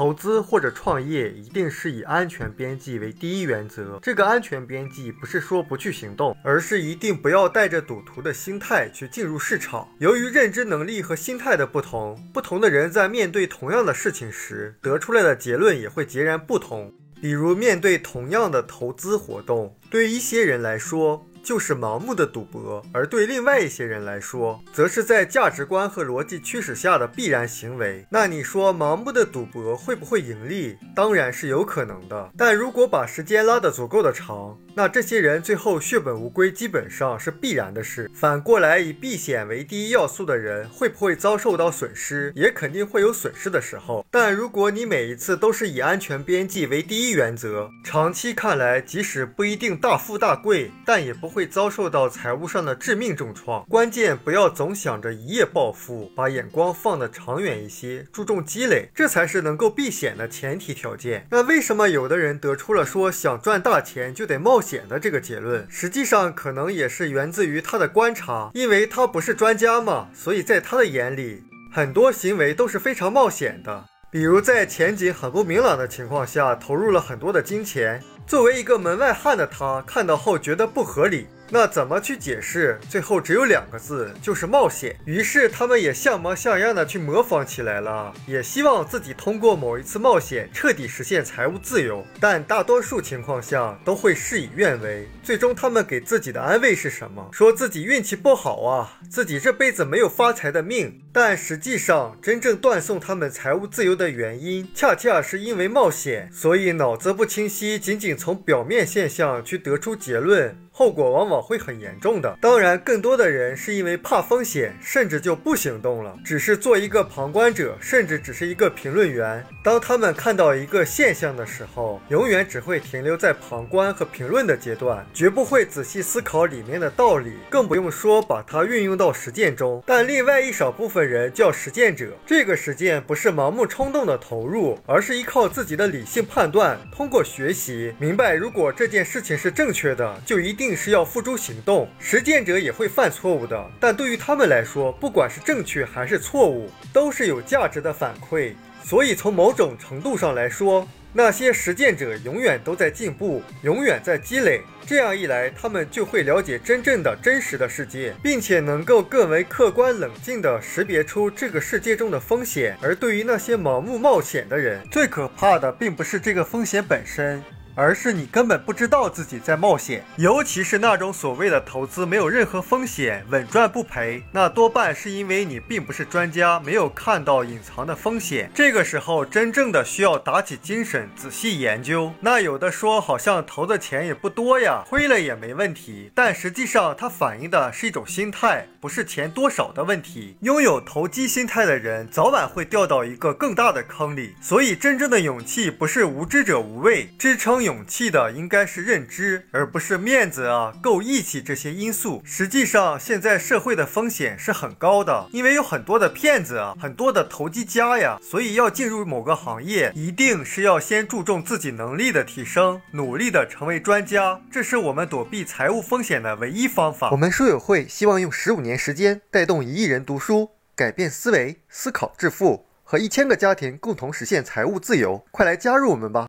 投资或者创业一定是以安全边际为第一原则。这个安全边际不是说不去行动，而是一定不要带着赌徒的心态去进入市场。由于认知能力和心态的不同，不同的人在面对同样的事情时，得出来的结论也会截然不同。比如，面对同样的投资活动，对于一些人来说，就是盲目的赌博，而对另外一些人来说，则是在价值观和逻辑驱使下的必然行为。那你说，盲目的赌博会不会盈利？当然是有可能的。但如果把时间拉得足够的长，那这些人最后血本无归，基本上是必然的事。反过来，以避险为第一要素的人，会不会遭受到损失？也肯定会有损失的时候。但如果你每一次都是以安全边际为第一原则，长期看来，即使不一定大富大贵，但也不会遭受到财务上的致命重创。关键不要总想着一夜暴富，把眼光放得长远一些，注重积累，这才是能够避险的前提条件。那为什么有的人得出了说想赚大钱就得冒？险的这个结论，实际上可能也是源自于他的观察，因为他不是专家嘛，所以在他的眼里，很多行为都是非常冒险的。比如在前景很不明朗的情况下，投入了很多的金钱。作为一个门外汉的他，看到后觉得不合理。那怎么去解释？最后只有两个字，就是冒险。于是他们也像模像样的去模仿起来了，也希望自己通过某一次冒险彻底实现财务自由。但大多数情况下都会事与愿违。最终他们给自己的安慰是什么？说自己运气不好啊，自己这辈子没有发财的命。但实际上，真正断送他们财务自由的原因，恰恰是因为冒险。所以脑子不清晰，仅仅从表面现象去得出结论。后果往往会很严重的。当然，更多的人是因为怕风险，甚至就不行动了，只是做一个旁观者，甚至只是一个评论员。当他们看到一个现象的时候，永远只会停留在旁观和评论的阶段，绝不会仔细思考里面的道理，更不用说把它运用到实践中。但另外一少部分人叫实践者，这个实践不是盲目冲动的投入，而是依靠自己的理性判断，通过学习明白，如果这件事情是正确的，就一定。是要付出诸行动，实践者也会犯错误的，但对于他们来说，不管是正确还是错误，都是有价值的反馈。所以从某种程度上来说，那些实践者永远都在进步，永远在积累。这样一来，他们就会了解真正的真实的世界，并且能够更为客观冷静地识别出这个世界中的风险。而对于那些盲目冒险的人，最可怕的并不是这个风险本身。而是你根本不知道自己在冒险，尤其是那种所谓的投资没有任何风险、稳赚不赔，那多半是因为你并不是专家，没有看到隐藏的风险。这个时候，真正的需要打起精神，仔细研究。那有的说好像投的钱也不多呀，亏了也没问题，但实际上它反映的是一种心态，不是钱多少的问题。拥有投机心态的人，早晚会掉到一个更大的坑里。所以，真正的勇气不是无知者无畏，支撑勇。勇气的应该是认知，而不是面子啊、够义气这些因素。实际上，现在社会的风险是很高的，因为有很多的骗子啊，很多的投机家呀。所以，要进入某个行业，一定是要先注重自己能力的提升，努力的成为专家。这是我们躲避财务风险的唯一方法。我们书友会希望用十五年时间，带动一亿人读书，改变思维，思考致富，和一千个家庭共同实现财务自由。快来加入我们吧！